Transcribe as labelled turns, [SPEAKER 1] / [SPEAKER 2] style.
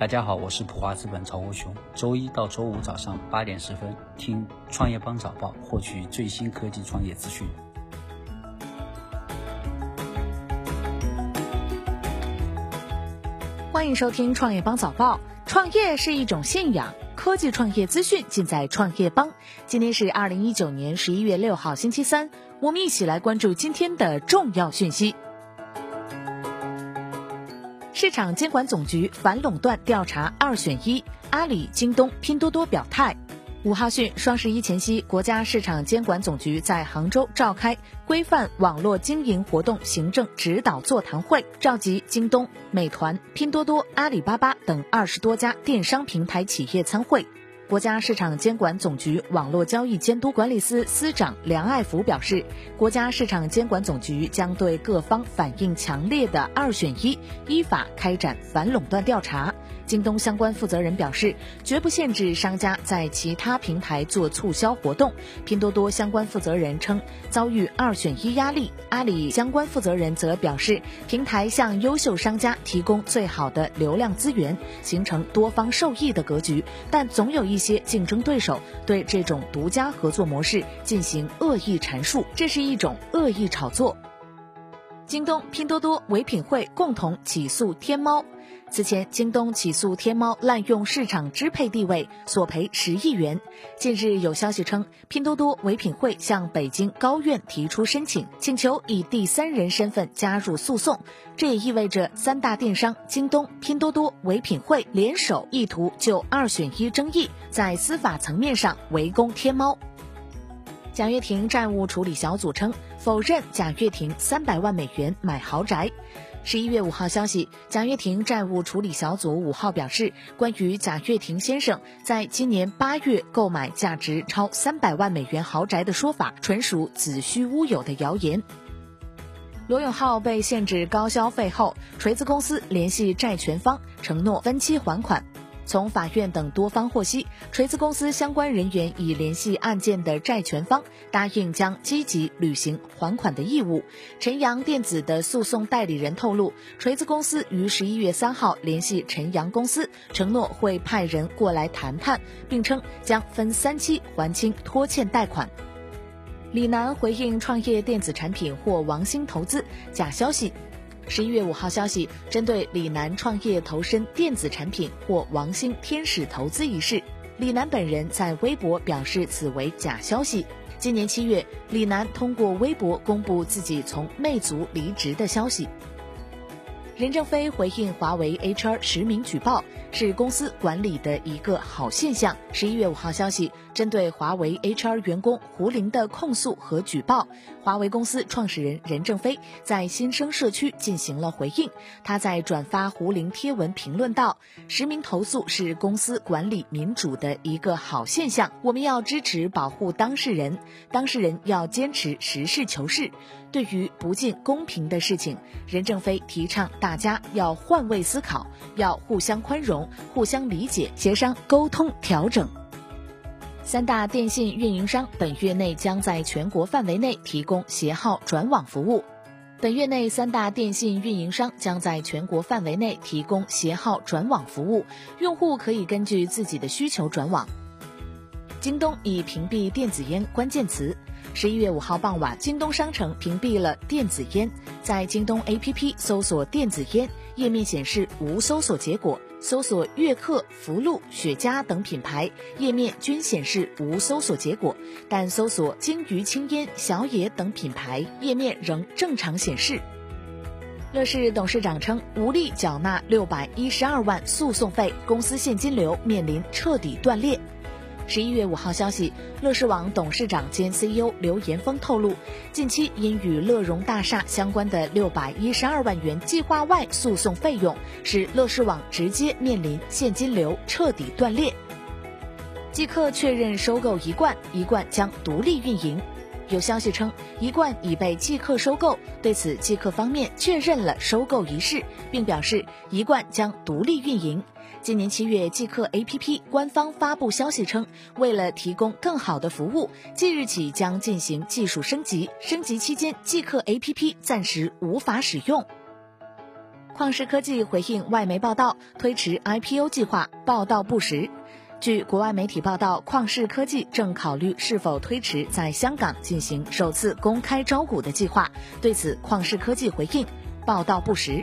[SPEAKER 1] 大家好，我是普华资本曹国雄。周一到周五早上八点十分，听创业邦早报，获取最新科技创业资讯。
[SPEAKER 2] 欢迎收听创业邦早报。创业是一种信仰，科技创业资讯尽在创业邦。今天是二零一九年十一月六号，星期三，我们一起来关注今天的重要讯息。市场监管总局反垄断调查二选一，阿里、京东、拼多多表态。五号讯，双十一前夕，国家市场监管总局在杭州召开规范网络经营活动行政指导座谈会，召集京东、美团、拼多多、阿里巴巴等二十多家电商平台企业参会。国家市场监管总局网络交易监督管理司司长梁爱福表示，国家市场监管总局将对各方反映强烈的“二选一”依法开展反垄断调查。京东相关负责人表示，绝不限制商家在其他平台做促销活动。拼多多相关负责人称，遭遇二选一压力。阿里相关负责人则表示，平台向优秀商家提供最好的流量资源，形成多方受益的格局。但总有一些竞争对手对这种独家合作模式进行恶意阐述，这是一种恶意炒作。京东、拼多多、唯品会共同起诉天猫。此前，京东起诉天猫滥用市场支配地位，索赔十亿元。近日有消息称，拼多多、唯品会向北京高院提出申请，请求以第三人身份加入诉讼。这也意味着三大电商京东、拼多多、唯品会联手，意图就二选一争议在司法层面上围攻天猫。贾跃亭债务处理小组称否认贾跃亭三百万美元买豪宅。十一月五号消息，贾跃亭债务处理小组五号表示，关于贾跃亭先生在今年八月购买价值超三百万美元豪宅的说法，纯属子虚乌有的谣言。罗永浩被限制高消费后，锤子公司联系债权方，承诺分期还款。从法院等多方获悉，锤子公司相关人员已联系案件的债权方，答应将积极履行还款的义务。晨阳电子的诉讼代理人透露，锤子公司于十一月三号联系晨阳公司，承诺会派人过来谈判，并称将分三期还清拖欠贷款。李楠回应创业电子产品或王兴投资假消息。十一月五号消息，针对李楠创业投身电子产品或王兴天使投资一事，李楠本人在微博表示此为假消息。今年七月，李楠通过微博公布自己从魅族离职的消息。任正非回应华为 HR 实名举报是公司管理的一个好现象。十一月五号消息，针对华为 HR 员工胡林的控诉和举报，华为公司创始人任正非在新生社区进行了回应。他在转发胡林贴文评论道：“实名投诉是公司管理民主的一个好现象，我们要支持保护当事人，当事人要坚持实事求是。对于不尽公平的事情，任正非提倡大。”大家要换位思考，要互相宽容、互相理解、协商沟通调整。三大电信运营商本月内将在全国范围内提供携号转网服务。本月内，三大电信运营商将在全国范围内提供携号转网服务，用户可以根据自己的需求转网。京东已屏蔽电子烟关键词。十一月五号傍晚，京东商城屏蔽了电子烟。在京东 APP 搜索电子烟，页面显示无搜索结果；搜索悦客、福禄、雪茄等品牌，页面均显示无搜索结果。但搜索鲸鱼青烟、小野等品牌，页面仍正常显示。乐视董事长称无力缴纳六百一十二万诉讼费，公司现金流面临彻底断裂。十一月五号消息，乐视网董事长兼 CEO 刘延峰透露，近期因与乐融大厦相关的六百一十二万元计划外诉讼费用，使乐视网直接面临现金流彻底断裂。即刻确认收购一贯，一贯将独立运营。有消息称，一贯已被即刻收购，对此即刻方面确认了收购一事，并表示一贯将独立运营。今年七月，即刻 APP 官方发布消息称，为了提供更好的服务，即日起将进行技术升级。升级期间，即刻 APP 暂时无法使用。旷视科技回应外媒报道，推迟 IPO 计划，报道不实。据国外媒体报道，旷视科技正考虑是否推迟在香港进行首次公开招股的计划。对此，旷视科技回应，报道不实。